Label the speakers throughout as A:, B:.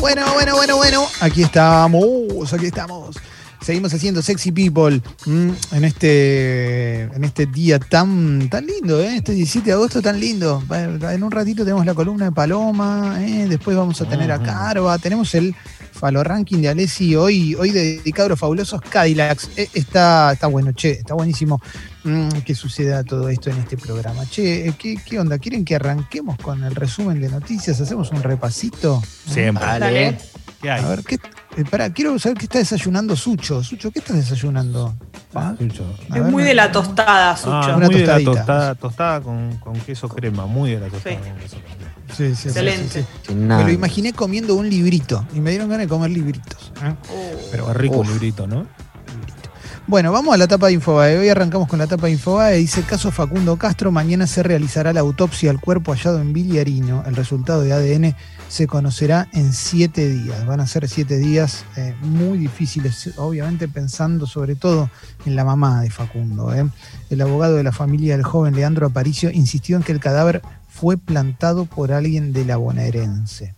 A: Bueno, bueno, bueno, bueno. Aquí estamos, aquí estamos. Seguimos haciendo Sexy People mm, en, este, en este día tan, tan lindo, ¿eh? este 17 de agosto tan lindo. En un ratito tenemos la columna de Paloma, ¿eh? después vamos a tener a Carva, tenemos el Falo Ranking de Alessi hoy, hoy dedicado a los fabulosos Cadillacs. Eh, está, está bueno, che, está buenísimo mm, que suceda todo esto en este programa. Che, eh, ¿qué, ¿qué, onda? ¿Quieren que arranquemos con el resumen de noticias? ¿Hacemos un repasito?
B: Siempre.
A: Dale. ¿Qué hay? A ver, ¿qué, eh, pará, quiero saber qué está desayunando Sucho. Sucho, ¿qué estás desayunando?
C: Ah, es muy de la tostada, ah, Sucho.
B: Ah, muy de la tostada, tostada con, con, queso crema, muy de la tostada
C: sí.
B: con queso crema.
A: Sí, sí, Excelente. Sí, me lo imaginé comiendo un librito y me dieron ganas de comer libritos. ¿eh?
B: Oh. Pero rico un librito, ¿no?
A: Bueno, vamos a la tapa de Infobae. Hoy arrancamos con la tapa de Infobae. Dice caso Facundo Castro. Mañana se realizará la autopsia al cuerpo hallado en Villarino. El resultado de ADN se conocerá en siete días. Van a ser siete días eh, muy difíciles, obviamente pensando sobre todo en la mamá de Facundo. ¿eh? El abogado de la familia del joven Leandro Aparicio insistió en que el cadáver fue plantado por alguien de la bonaerense.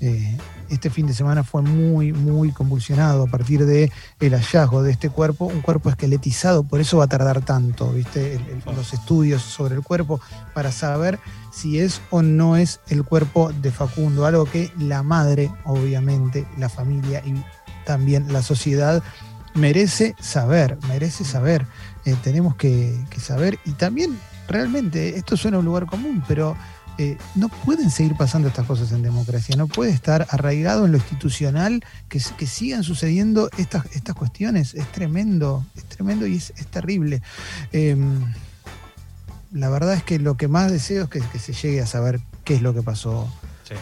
A: Eh, este fin de semana fue muy, muy convulsionado a partir del el hallazgo de este cuerpo, un cuerpo esqueletizado, por eso va a tardar tanto, ¿viste? los estudios sobre el cuerpo para saber si es o no es el cuerpo de Facundo, algo que la madre, obviamente, la familia y también la sociedad merece saber, merece saber. Eh, tenemos que, que saber y también realmente, esto suena a un lugar común, pero eh, no pueden seguir pasando estas cosas en democracia, no puede estar arraigado en lo institucional que, que sigan sucediendo estas, estas cuestiones. Es tremendo, es tremendo y es, terrible. Em, la verdad es que lo que más deseo es que, se llegue a saber qué es lo que pasó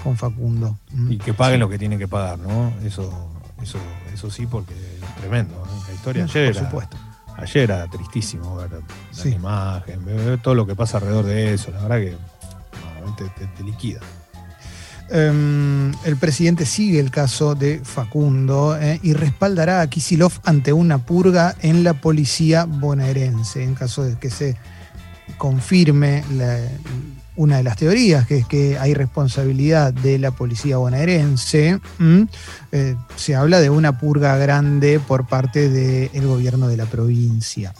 A: con Facundo.
B: Mm. Y que paguen lo que tienen que pagar, ¿no? Eso, eso, eso sí, porque es tremendo. La historia ayer. Por supuesto ayer era tristísimo ver la imagen, ver todo lo que pasa alrededor de eso. La verdad que te, liquida.
A: Em, el presidente sigue el caso de Facundo eh, y respaldará a Kisilov ante una purga en la policía bonaerense en caso de que se confirme la, una de las teorías, que es que hay responsabilidad de la policía bonaerense, eh, se habla de una purga grande por parte del gobierno de la provincia.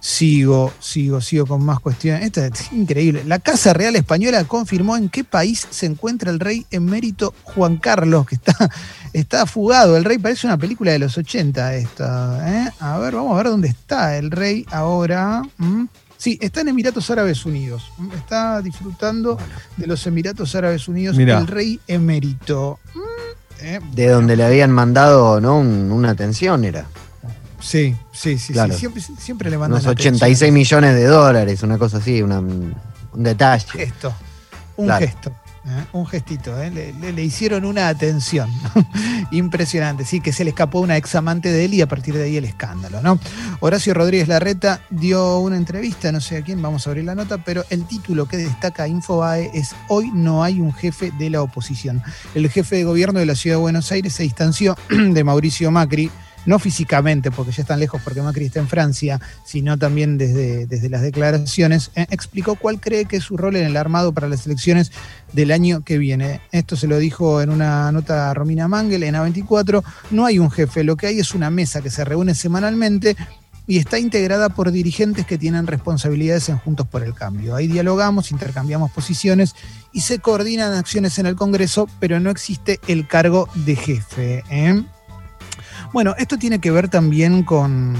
A: Sigo, sigo, sigo con más cuestiones. Esto es increíble. La Casa Real Española confirmó en qué país se encuentra el rey emérito Juan Carlos, que está, está fugado. El rey parece una película de los 80 esta. ¿eh? A ver, vamos a ver dónde está el rey ahora. Sí, está en Emiratos Árabes Unidos. Está disfrutando de los Emiratos Árabes Unidos el rey emérito. Mm,
D: eh, de donde le habían mandado ¿no? una atención, era.
A: Sí, sí, sí, Siempre, le mandan
D: Unos 86 millones de dólares, una cosa así, un detalle.
A: Un gesto. Un gesto. ¿Eh? un gestito, ¿eh? le, hicieron una atención impresionante, sí, que se le escapó una examante de él y a partir de ahí el escándalo, ¿no? Horacio Rodríguez Larreta dio una entrevista, no sé a quién, vamos a abrir la nota, pero el título que destaca Infobae es Hoy no hay un jefe de la oposición. El jefe de gobierno de la ciudad de Buenos Aires se distanció de Mauricio Macri no físicamente, porque ya están lejos porque Macri está en Francia, sino también desde, desde las declaraciones, eh, explicó cuál cree que es su rol en el armado para las elecciones del año que viene. Esto se lo dijo en una nota a Romina Mangel en A24. No hay un jefe, lo que hay es una mesa que se reúne semanalmente y está integrada por dirigentes que tienen responsabilidades en Juntos por el Cambio. Ahí dialogamos, intercambiamos posiciones y se coordinan acciones en el Congreso, pero no existe el cargo de jefe. ¿eh? Bueno, esto tiene que ver también con,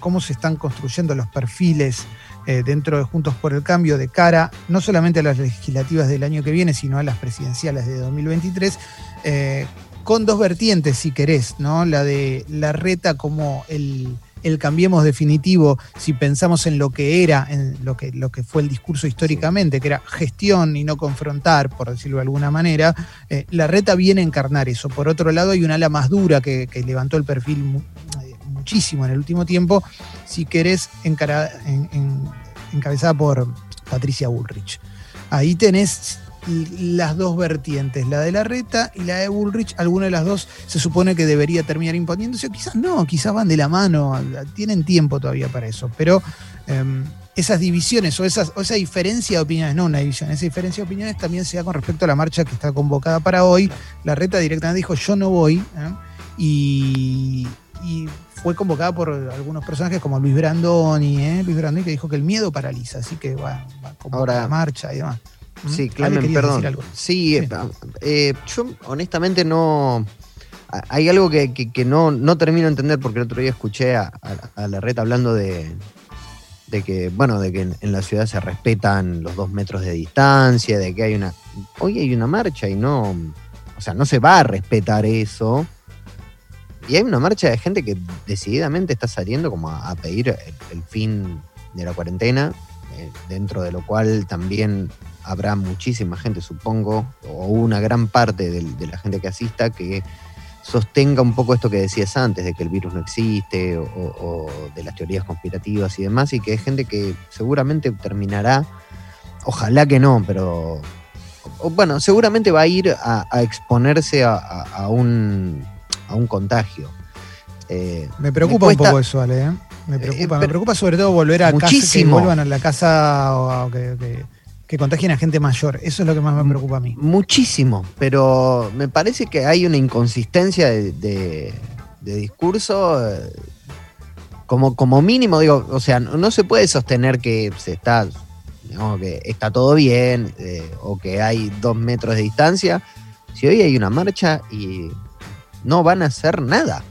A: cómo se están construyendo los perfiles eh, dentro de Juntos por el Cambio de cara no solamente a las legislativas del año que viene, sino a las presidenciales de 2023, eh, con dos vertientes, si querés, ¿no? La de la reta como el, el cambiemos definitivo, si pensamos en lo que era, en lo que, lo que fue el discurso históricamente, que era gestión y no confrontar, por decirlo de alguna manera, eh, la reta viene a encarnar eso. Por otro lado, hay un ala más dura que, levantó el perfil eh, muchísimo en el último tiempo, si querés, encabezada por Patricia Bullrich. Ahí tenés las dos vertientes, la de la reta y la de Bullrich, alguna de las dos se supone que debería terminar imponiéndose, quizás no, quizás van de la mano, tienen tiempo todavía para eso, pero em, esas divisiones o, esas, o esa diferencia de opiniones, no una división, esa diferencia de opiniones también se da con respecto a la marcha que está convocada para hoy. La reta directamente dijo yo no voy ¿eh? y, fue convocada por algunos personajes como Luis Brandoni, ¿eh? Luis Brandoni que dijo que el miedo paraliza, así que va, va a la marcha y demás.
D: Sí, Clemen, perdón. Sí, eh, yo honestamente no. Hay algo que, no, no, termino de entender porque el otro día escuché a, la red hablando de, de que, bueno, de que en, la ciudad se respetan los dos metros de distancia, de que hay una. Hoy hay una marcha y no. O sea, no se va a respetar eso. Y hay una marcha de gente que decididamente está saliendo como a, pedir el, fin de la cuarentena, eh, dentro de lo cual también habrá muchísima gente, supongo, o una gran parte de, la gente que asista que sostenga un poco esto que decías antes, de que el virus no existe, o, de las teorías conspirativas y demás, y que es gente que seguramente terminará, ojalá que no, pero bueno, seguramente va a ir a, exponerse a, un, contagio.
A: Eh, me preocupa un poco eso, Ale. ¿eh? Me preocupa, me preocupa sobre todo volver a casa, que vuelvan a la casa o que que contagien a gente mayor. Eso es lo que más me preocupa a mí.
D: Muchísimo, pero me parece que hay una inconsistencia de, discurso. Eh, como, como mínimo, digo, o sea, no, se puede sostener que se está, que está todo bien eh, o que hay dos metros de distancia. Si hoy hay una marcha y no van a hacer nada.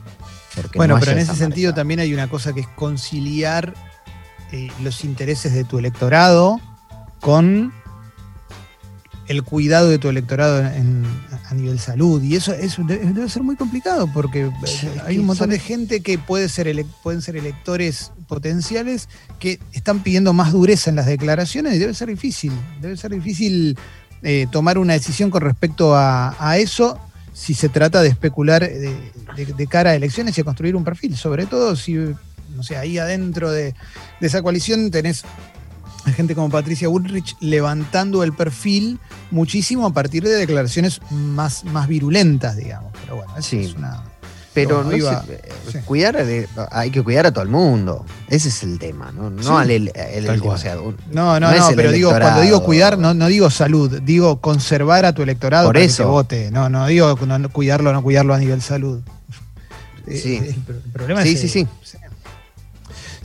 A: Bueno, pero en ese sentido también hay una cosa que es conciliar eh, los intereses de tu electorado con el cuidado de tu electorado a nivel salud. Y eso, debe, ser muy complicado porque eh, hay un montón de gente que puede ser pueden ser electores potenciales que están pidiendo más dureza en las declaraciones y debe ser difícil. Debe ser difícil eh, tomar una decisión con respecto a, eso si se trata de especular de, cara a elecciones y a construir un perfil. Sobre todo si, no sé, ahí adentro de, de esa coalición tenés gente como Patricia Woolrich levantando el perfil muchísimo a partir de declaraciones más, más virulentas, digamos. Pero bueno, eso es una.
D: Pero no cuidar hay que cuidar a todo el mundo. Ese es el tema, ¿no? No al el,
A: No, no, no, pero digo, cuando digo cuidar, no, no digo salud, digo conservar a tu electorado
D: Por eso.
A: que vote. No, no digo cuidarlo no cuidarlo a nivel salud.
D: Sí. Eh, el, problema sí, sí, sí.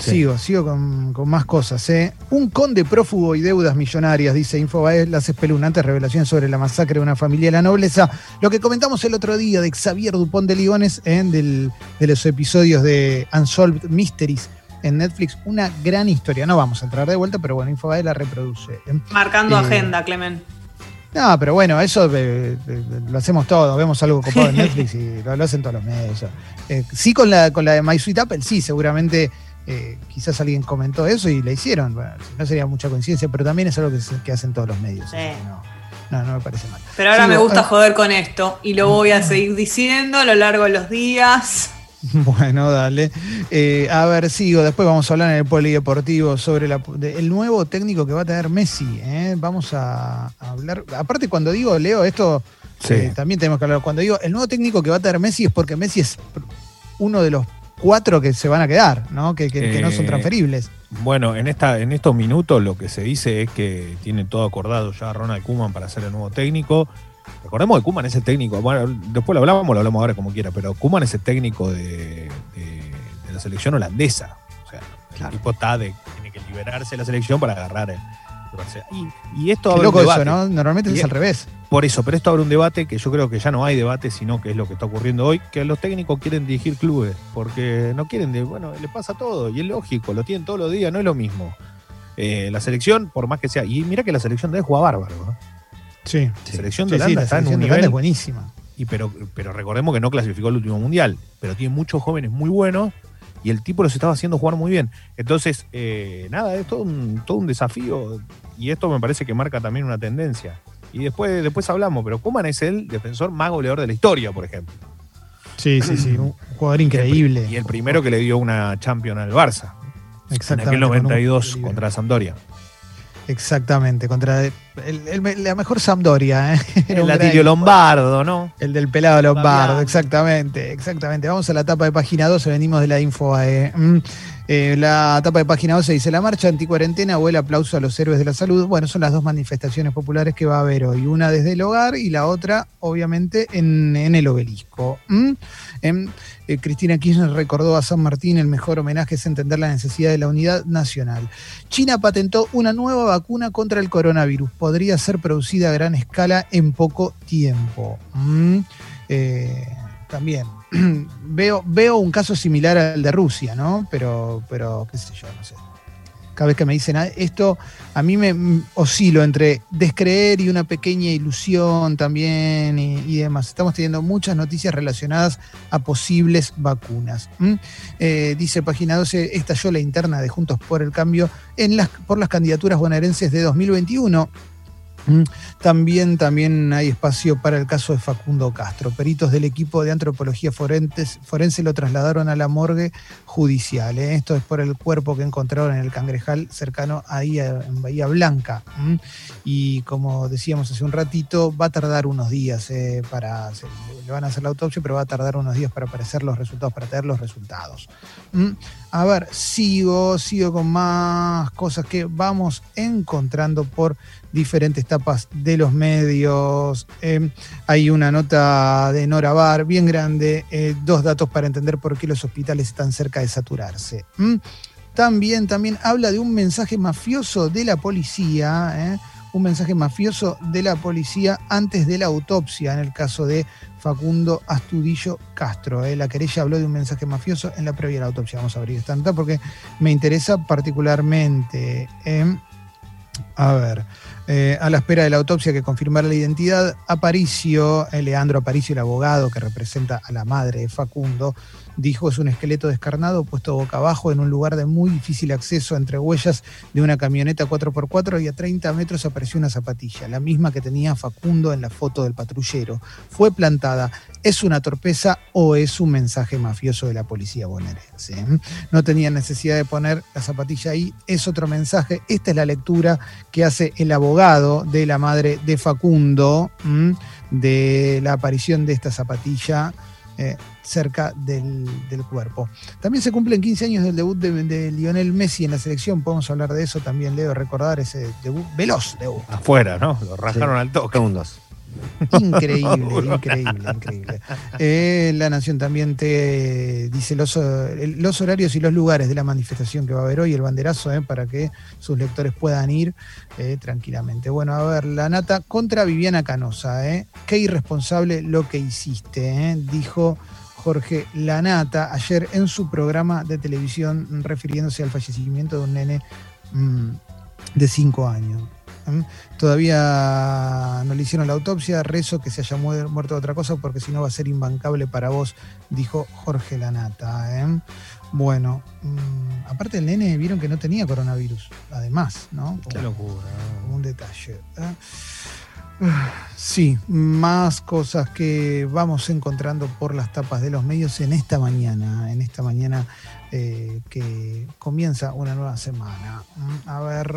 A: Sigo, sigo con, más cosas. ¿eh? Un conde prófugo y deudas millonarias, dice Infobae, las espeluznantes revelaciones sobre la masacre de una familia de la nobleza. Lo que comentamos el otro día de Xavier Dupont de Ligones ¿eh? de los episodios de Unsolved Mysteries en Netflix. Una gran historia. No vamos a entrar de vuelta, pero bueno, Infobae la reproduce.
C: ¿eh? Marcando agenda, Clemen.
A: No, pero bueno, eso lo hacemos todos. Vemos algo copado en Netflix y lo, hacen todos los medios. sí, con la, con la de My Sweet Apple, sí, seguramente eh, quizás alguien comentó eso y le hicieron. no sería mucha coincidencia, pero también es algo que, hacen todos los medios. No, no, me parece mal.
C: Pero ahora me gusta joder con esto y lo voy a seguir diciendo a lo largo de los días.
A: Bueno, dale. Eh, a ver, sigo. Después vamos a hablar en el polideportivo sobre el nuevo técnico que va a tener Messi. ¿eh? Vamos a, hablar. Aparte, cuando digo, Leo, esto también tenemos que hablar. Cuando digo el nuevo técnico que va a tener Messi es porque Messi es uno de los cuatro que se van a quedar, ¿no? Que, no son eh, transferibles.
B: Bueno, en, esta, en estos minutos lo que se dice es que tiene todo acordado ya Ronald Kuman para ser el nuevo técnico. Recordemos que Kuman es el técnico, bueno, después lo hablábamos, lo hablamos ahora como quiera, pero Kuman es el técnico de, la selección holandesa. O sea, el tipo está de, tiene que liberarse de la selección para agarrar el, y, esto
A: Qué loco eso, ¿no? Normalmente es al revés.
B: Por eso, pero esto abre un debate que yo creo que ya no hay debate, sino que es lo que está ocurriendo hoy, que los técnicos quieren dirigir clubes, porque no quieren, de, bueno, les pasa todo, y es lógico, lo tienen todos los días, no es lo mismo. Eh, la selección, por más que sea, y mira que la selección de es juega bárbaro, ¿no?
A: Sí.
B: La selección de Holanda está en un nivel
A: es buenísima.
B: Y pero, pero recordemos que no clasificó el último mundial, pero tiene muchos jóvenes muy buenos y el tipo los estaba haciendo jugar muy bien. Entonces, eh, nada, es todo un, todo un desafío y esto me parece que marca también una tendencia. Y después, después hablamos, pero Kuman es el defensor más goleador de la historia, por ejemplo.
A: Sí, sí, sí, un jugador increíble.
B: Y el primero que le dio una Champion al Barça. Exactamente. En aquel 92 contra Sampdoria.
A: Exactamente, contra la mejor Sampdoria. ¿eh?
B: El Latirio Lombardo, ¿no?
A: El del pelado Lombardo, exactamente, exactamente. Vamos a la etapa de página 12, venimos de la info. Eh. Eh, la tapa de página 12 dice: La marcha anticuarentena o el aplauso a los héroes de la salud. Bueno, son las dos manifestaciones populares que va a haber hoy. Una desde el hogar y la otra, obviamente, en, el obelisco. ¿Mm? Eh, Cristina Kirchner recordó a San Martín: el mejor homenaje es entender la necesidad de la unidad nacional. China patentó una nueva vacuna contra el coronavirus. Podría ser producida a gran escala en poco tiempo. ¿Mm? Eh, también veo, veo un caso similar al de Rusia, ¿no? Pero, pero, qué sé yo, no sé. Cada vez que me dicen ah, esto, a mí me oscilo entre descreer y una pequeña ilusión también y, demás. Estamos teniendo muchas noticias relacionadas a posibles vacunas. Eh, dice página 12, estalló la interna de Juntos por el Cambio en las, por las candidaturas bonaerenses de 2021 Mm. También, también hay espacio para el caso de Facundo Castro. Peritos del equipo de antropología forense, lo trasladaron a la morgue judicial. ¿eh? Esto es por el cuerpo que encontraron en el cangrejal cercano ahí en Bahía Blanca. Y como decíamos hace un ratito, va a tardar unos días eh, para. le van a hacer la autopsia, pero va a tardar unos días para aparecer los resultados, para tener los resultados. A ver, sigo, sigo con más cosas que vamos encontrando por diferentes tapas de los medios. Em, hay una nota de Nora Bar bien grande, eh, dos datos para entender por qué los hospitales están cerca de saturarse. También, también habla de un mensaje mafioso de la policía, ¿eh? un mensaje mafioso de la policía antes de la autopsia en el caso de Facundo Astudillo Castro. ¿eh? La querella habló de un mensaje mafioso en la previa de la autopsia. Vamos a abrir esta nota porque me interesa particularmente. a ver, eh, a la espera de la autopsia que confirmara la identidad, Aparicio, eh, Leandro Aparicio, el abogado que representa a la madre de Facundo, dijo es un esqueleto descarnado puesto boca abajo en un lugar de muy difícil acceso entre huellas de una camioneta 4x4 y a 30 metros apareció una zapatilla, la misma que tenía Facundo en la foto del patrullero. Fue plantada. ¿Es una torpeza o es un mensaje mafioso de la policía bonaerense? No tenía necesidad de poner la zapatilla ahí, es otro mensaje. Esta es la lectura que hace el abogado de la madre de Facundo de la aparición de esta zapatilla eh, cerca del, cuerpo. También se cumplen 15 años del debut de, Lionel Messi en la selección. Podemos hablar de eso también, Leo, recordar ese debut, veloz debut.
B: Afuera, ¿no? Lo rajaron al toque.
D: Segundos.
A: Increíble, increíble, increíble. Eh, la Nación también te dice los, los, horarios y los lugares de la manifestación que va a haber hoy, el banderazo, eh, para que sus lectores puedan ir eh, tranquilamente. Bueno, a ver, la nata contra Viviana Canosa. Qué irresponsable lo que hiciste, dijo Jorge Lanata ayer en su programa de televisión refiriéndose al fallecimiento de un nene mm, de cinco años. Todavía no le hicieron la autopsia, rezo que se haya muerto de otra cosa porque si no va a ser imbancable para vos, dijo Jorge Lanata. ¿eh? Bueno, mm, aparte el nene vieron que no tenía coronavirus, además, ¿no?
B: Qué locura.
A: un detalle. ¿eh? Sí, más cosas que vamos encontrando por las tapas de los medios en esta mañana, en esta mañana eh, que comienza una nueva semana. Mm, a ver,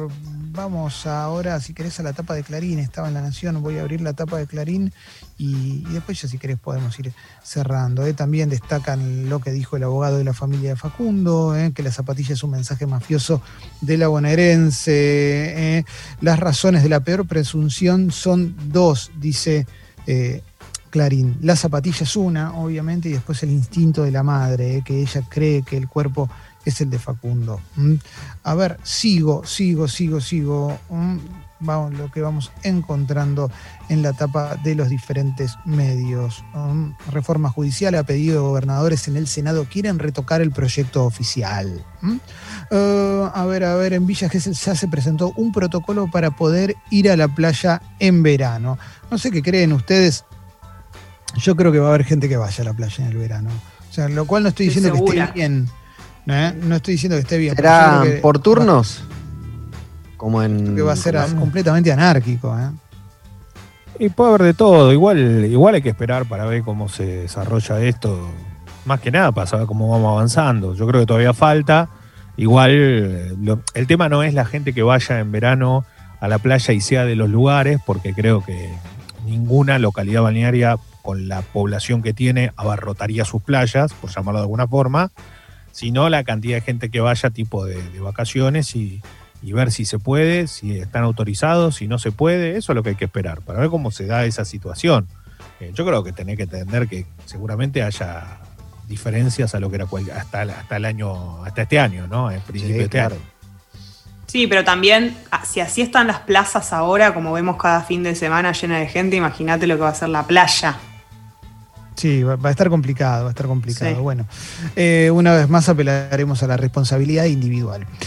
A: vamos ahora, si querés, a la tapa de Clarín. Estaba en La Nación, voy a abrir la tapa de Clarín y, después ya si querés podemos ir cerrando. ¿eh? También destacan lo que dijo el abogado de la familia de Facundo, ¿eh? que la zapatilla es un mensaje mafioso de la bonaerense. Las razones de la peor presunción son dos, dice Clarín. La zapatilla es una, obviamente, y después el instinto de la madre, eh, que ella cree que el cuerpo es el de Facundo. A ver, sigo, sigo, sigo, sigo. Vamos, lo que vamos encontrando en la tapa de los diferentes medios. reforma judicial ha pedido gobernadores en el Senado quieren retocar el proyecto oficial. Uh, a ver, a ver, en Villa Gesell ya se presentó un protocolo para poder ir a la playa en verano. No sé qué creen ustedes, yo creo que va a haber gente que vaya a la playa en el verano. O sea, lo cual no estoy diciendo que esté bien. ¿eh? ¿no? estoy diciendo que esté bien.
D: ¿Será por turnos? Como en.
A: Que va a ser completamente anárquico. ¿eh?
B: Y puede haber de todo. Igual, igual hay que esperar para ver cómo se desarrolla esto. Más que nada para saber cómo vamos avanzando. Yo creo que todavía falta. Igual el tema no es la gente que vaya en verano a la playa y sea de los lugares, porque creo que ninguna localidad balnearia con la población que tiene, abarrotaría sus playas, por llamarlo de alguna forma, sino la cantidad de gente que vaya tipo de, vacaciones y, ver si se puede, si están autorizados, si no se puede, eso es lo que hay que esperar, para ver cómo se da esa situación. Eh, yo creo que tenés que entender que seguramente haya diferencias a lo que era hasta, hasta el año, hasta este año, ¿no? En principio de este año.
C: Sí, pero también, ah, si así están las plazas ahora, como vemos cada fin de semana llena de gente, imagínate lo que va a ser la playa.
A: Sí, va, a estar complicado, va a estar complicado. Bueno, eh, una vez más apelaremos a la responsabilidad individual.